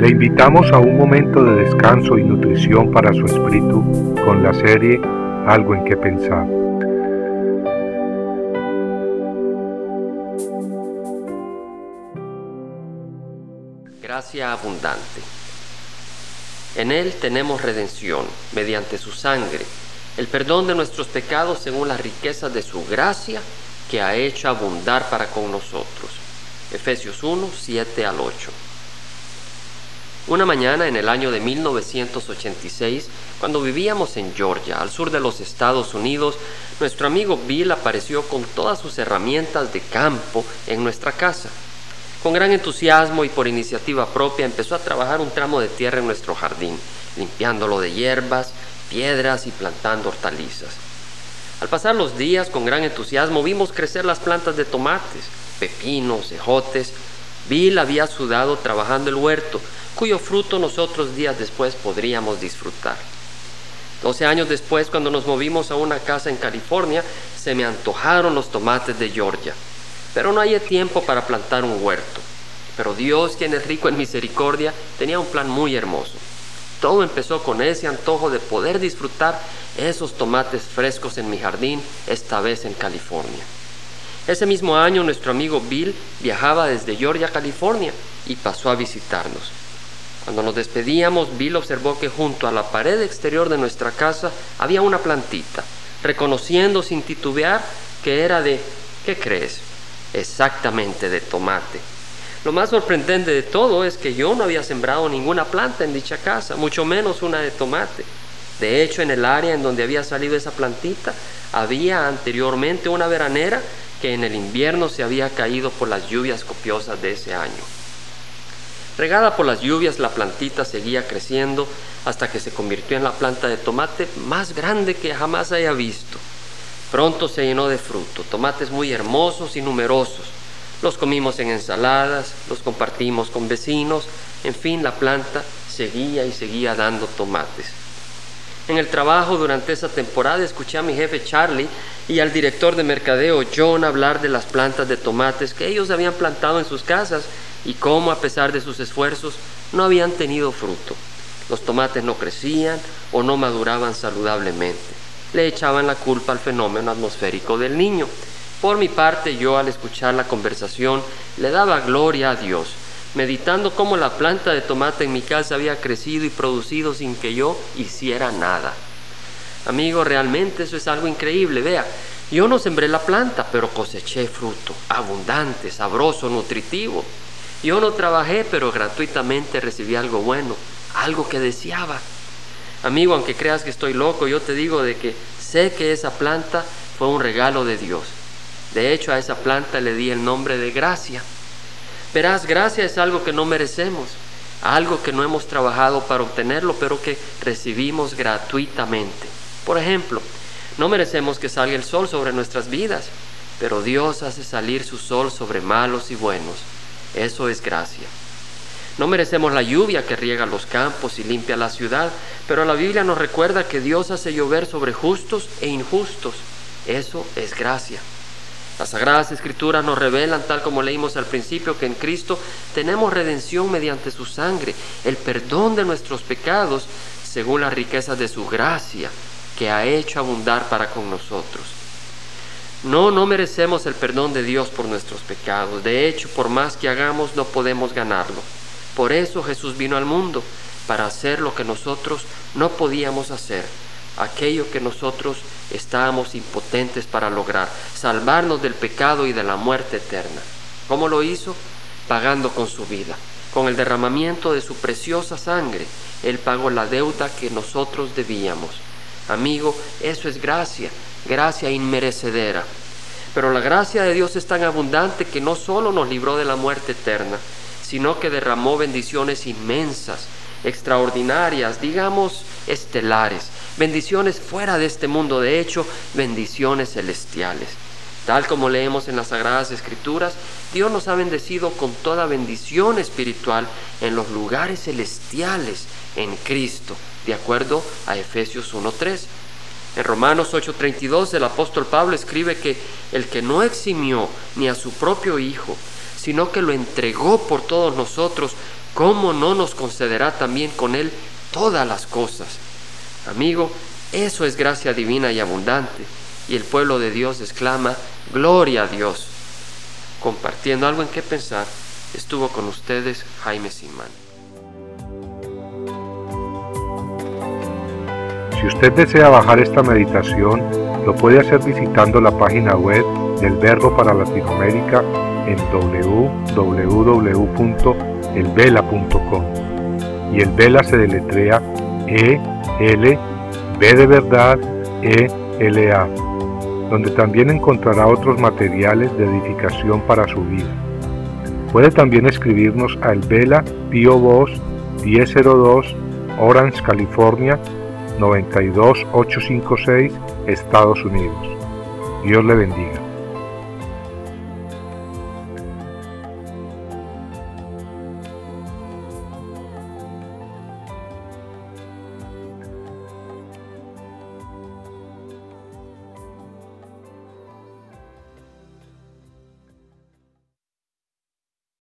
Le invitamos a un momento de descanso y nutrición para su espíritu con la serie Algo en que pensar. Gracia abundante. En Él tenemos redención mediante su sangre, el perdón de nuestros pecados según las riquezas de su gracia que ha hecho abundar para con nosotros. Efesios 1, 7 al 8. Una mañana en el año de 1986, cuando vivíamos en Georgia, al sur de los Estados Unidos, nuestro amigo Bill apareció con todas sus herramientas de campo en nuestra casa. Con gran entusiasmo y por iniciativa propia empezó a trabajar un tramo de tierra en nuestro jardín, limpiándolo de hierbas, piedras y plantando hortalizas. Al pasar los días, con gran entusiasmo, vimos crecer las plantas de tomates, pepinos, ejotes. Bill había sudado trabajando el huerto, cuyo fruto nosotros días después podríamos disfrutar. Doce años después, cuando nos movimos a una casa en California, se me antojaron los tomates de Georgia. Pero no hallé tiempo para plantar un huerto. Pero Dios, quien es rico en misericordia, tenía un plan muy hermoso. Todo empezó con ese antojo de poder disfrutar esos tomates frescos en mi jardín, esta vez en California. Ese mismo año nuestro amigo Bill viajaba desde Georgia, California, y pasó a visitarnos. Cuando nos despedíamos, Bill observó que junto a la pared exterior de nuestra casa había una plantita, reconociendo sin titubear que era de, ¿qué crees? Exactamente de tomate. Lo más sorprendente de todo es que yo no había sembrado ninguna planta en dicha casa, mucho menos una de tomate. De hecho, en el área en donde había salido esa plantita, había anteriormente una veranera que en el invierno se había caído por las lluvias copiosas de ese año. Regada por las lluvias, la plantita seguía creciendo hasta que se convirtió en la planta de tomate más grande que jamás haya visto. Pronto se llenó de fruto, tomates muy hermosos y numerosos. Los comimos en ensaladas, los compartimos con vecinos, en fin, la planta seguía y seguía dando tomates. En el trabajo durante esa temporada escuché a mi jefe Charlie y al director de mercadeo John hablar de las plantas de tomates que ellos habían plantado en sus casas y cómo a pesar de sus esfuerzos no habían tenido fruto. Los tomates no crecían o no maduraban saludablemente. Le echaban la culpa al fenómeno atmosférico del niño. Por mi parte, yo al escuchar la conversación le daba gloria a Dios, meditando cómo la planta de tomate en mi casa había crecido y producido sin que yo hiciera nada. Amigo, realmente eso es algo increíble. Vea, yo no sembré la planta, pero coseché fruto, abundante, sabroso, nutritivo. Yo no trabajé, pero gratuitamente recibí algo bueno, algo que deseaba. Amigo, aunque creas que estoy loco, yo te digo de que sé que esa planta fue un regalo de Dios. De hecho, a esa planta le di el nombre de gracia. Verás, gracia es algo que no merecemos, algo que no hemos trabajado para obtenerlo, pero que recibimos gratuitamente. Por ejemplo, no merecemos que salga el sol sobre nuestras vidas, pero Dios hace salir su sol sobre malos y buenos. Eso es gracia. No merecemos la lluvia que riega los campos y limpia la ciudad, pero la Biblia nos recuerda que Dios hace llover sobre justos e injustos. Eso es gracia. Las sagradas escrituras nos revelan, tal como leímos al principio, que en Cristo tenemos redención mediante su sangre, el perdón de nuestros pecados, según las riquezas de su gracia, que ha hecho abundar para con nosotros. No, no merecemos el perdón de Dios por nuestros pecados. De hecho, por más que hagamos, no podemos ganarlo. Por eso Jesús vino al mundo, para hacer lo que nosotros no podíamos hacer, aquello que nosotros estábamos impotentes para lograr, salvarnos del pecado y de la muerte eterna. ¿Cómo lo hizo? Pagando con su vida. Con el derramamiento de su preciosa sangre, Él pagó la deuda que nosotros debíamos. Amigo, eso es gracia, gracia inmerecedera. Pero la gracia de Dios es tan abundante que no solo nos libró de la muerte eterna, sino que derramó bendiciones inmensas, extraordinarias, digamos estelares, bendiciones fuera de este mundo, de hecho, bendiciones celestiales. Tal como leemos en las Sagradas Escrituras, Dios nos ha bendecido con toda bendición espiritual en los lugares celestiales en Cristo, de acuerdo a Efesios 1.3. En Romanos 8:32 el apóstol Pablo escribe que el que no eximió ni a su propio Hijo, sino que lo entregó por todos nosotros, ¿cómo no nos concederá también con Él todas las cosas? Amigo, eso es gracia divina y abundante. Y el pueblo de Dios exclama, Gloria a Dios. Compartiendo algo en qué pensar, estuvo con ustedes Jaime Simán. Si usted desea bajar esta meditación, lo puede hacer visitando la página web del Verbo para Latinoamérica en www.elvela.com. Y el Vela se deletrea E L B de verdad E L A, donde también encontrará otros materiales de edificación para su vida. Puede también escribirnos a El Vela Pio Box 1002 Orange, California 92856, Estados Unidos. Dios le bendiga.